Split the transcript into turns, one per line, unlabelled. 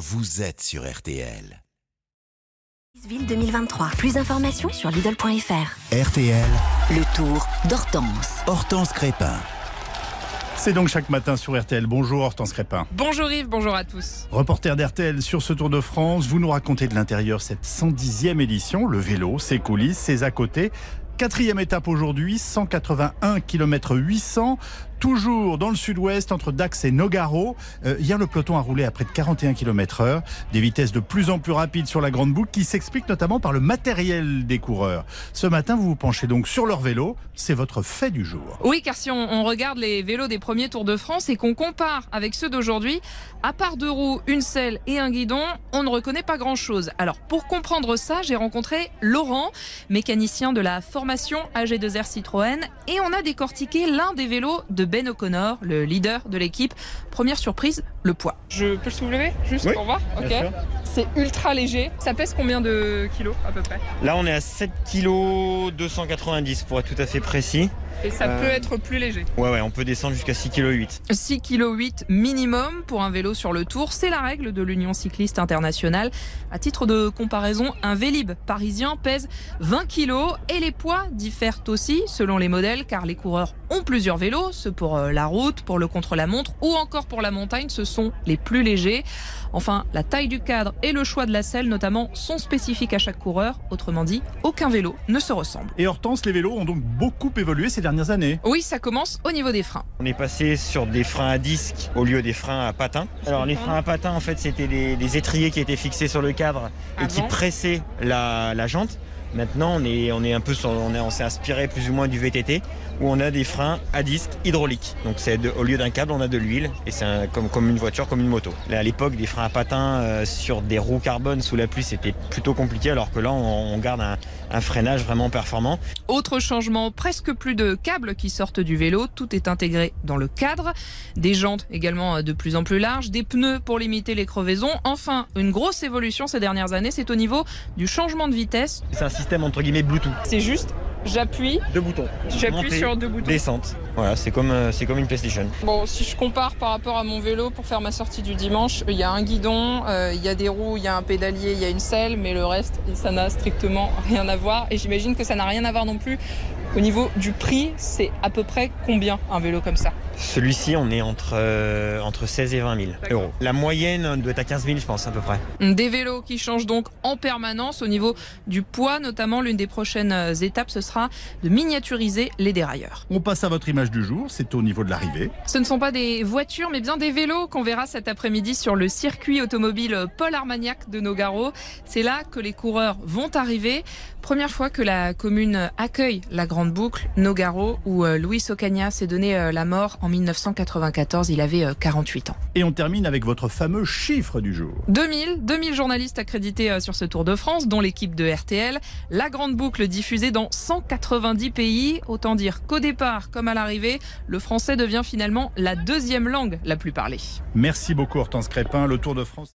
vous êtes sur RTL.
Ville 2023. Plus d'informations sur Lidl.fr.
RTL,
Le tour d'Hortense.
Hortense Crépin.
C'est donc chaque matin sur RTL. Bonjour Hortense Crépin.
Bonjour Yves, bonjour à tous.
Reporter d'RTL sur ce Tour de France, vous nous racontez de l'intérieur cette 110e édition, le vélo, ses coulisses, ses à côté. Quatrième étape aujourd'hui, 181 km 800, toujours dans le sud-ouest entre Dax et Nogaro. Euh, hier, le peloton a roulé à près de 41 km heure, des vitesses de plus en plus rapides sur la grande boucle qui s'expliquent notamment par le matériel des coureurs. Ce matin, vous vous penchez donc sur leur vélo, c'est votre fait du jour.
Oui, car si on, on regarde les vélos des premiers Tours de France et qu'on compare avec ceux d'aujourd'hui, à part deux roues, une selle et un guidon, on ne reconnaît pas grand-chose. Alors, pour comprendre ça, j'ai rencontré Laurent, mécanicien de la formation AG2R Citroën, et on a décortiqué l'un des vélos de Ben O'Connor, le leader de l'équipe. Première surprise, le poids. Je peux le soulever juste
Oui,
pour voir Ok. C'est ultra léger. Ça pèse combien de kilos à peu près?
Là, on est à 7 kg 290 pour être tout à fait précis.
Et ça
Euh,
peut être plus léger.
Ouais, ouais, on peut descendre jusqu'à 6 kg 8.
6 kg 8 minimum pour un vélo sur le tour, c'est la règle de l'Union cycliste internationale. À titre de comparaison, un Vélib parisien pèse 20 kg et les poids diffèrent aussi selon les modèles car les coureurs ont plusieurs vélos, ceux pour euh, la route, pour le contre-la-montre ou encore pour la montagne, ce sont les plus légers. Enfin, la taille du cadre et le choix de la selle notamment sont spécifiques à chaque coureur, autrement dit, aucun vélo ne se ressemble.
Et Hortense, les vélos ont donc beaucoup évolué ces dernières années.
Oui, ça commence au niveau des freins.
On est passé sur des freins à disque au lieu des freins à patins. Alors, les freins à patins, en fait, c'était les, les étriers qui étaient fixés sur le cadre et qui
Avant.
pressaient la, la jante. Maintenant, on est, on est un peu sur, on, est- on s'est inspiré plus ou moins du VTT où on a des freins à disque hydrauliques. Donc, c'est de- au lieu d'un câble, on a de l'huile et c'est un- comme, comme une voiture, comme une moto. Là, à l'époque, des freins à patins euh, sur des roues carbone sous la pluie, c'était plutôt compliqué alors que là, on, on garde un, un freinage vraiment performant.
Autre changement, presque plus de câbles qui sortent du vélo, tout est intégré dans le cadre, des jantes également euh, de plus en plus larges, des pneus pour limiter les crevaisons. Enfin, une grosse évolution ces dernières années, c'est au niveau du changement de vitesse.
C'est un système entre guillemets Bluetooth.
C'est juste, j'appuie,
Deux boutons.
j'appuie sur deux boutons.
Descente. Voilà, c'est comme, euh, c'est comme une PlayStation.
Bon, si je compare par rapport à mon vélo pour faire ma sortie du dimanche, il y a un guidon, euh, il y a des roues, il y a un pédalier, il y a une selle, mais le reste, ça n'a strictement rien à voir. Et j'imagine que ça n'a rien à voir non plus au niveau du prix. C'est à peu près combien un vélo comme ça?
Celui-ci, on est entre, euh, entre 16 et 20 000
D'accord.
euros. La moyenne doit être à 15 000, je pense, à peu près.
Des vélos qui changent donc en permanence au niveau du poids, notamment l'une des prochaines euh, étapes, ce sera de miniaturiser les dérailleurs.
On passe à votre image du jour, c'est au niveau de l'arrivée.
Ce ne sont pas des voitures, mais bien des vélos qu'on verra cet après-midi sur le circuit automobile Paul Armagnac de Nogaro. C'est là que les coureurs vont arriver. Première fois que la commune accueille la grande boucle Nogaro, où euh, Luis Ocaña s'est donné euh, la mort en 1994. Il avait euh, 48 ans.
Et on termine avec votre fameux chiffre du jour.
2000, 2000 journalistes accrédités euh, sur ce Tour de France, dont l'équipe de RTL. La grande boucle diffusée dans 190 pays. Autant dire qu'au départ, comme à l'arrivée, le français devient finalement la deuxième langue la plus parlée.
Merci beaucoup Hortense Crépin, le Tour de France.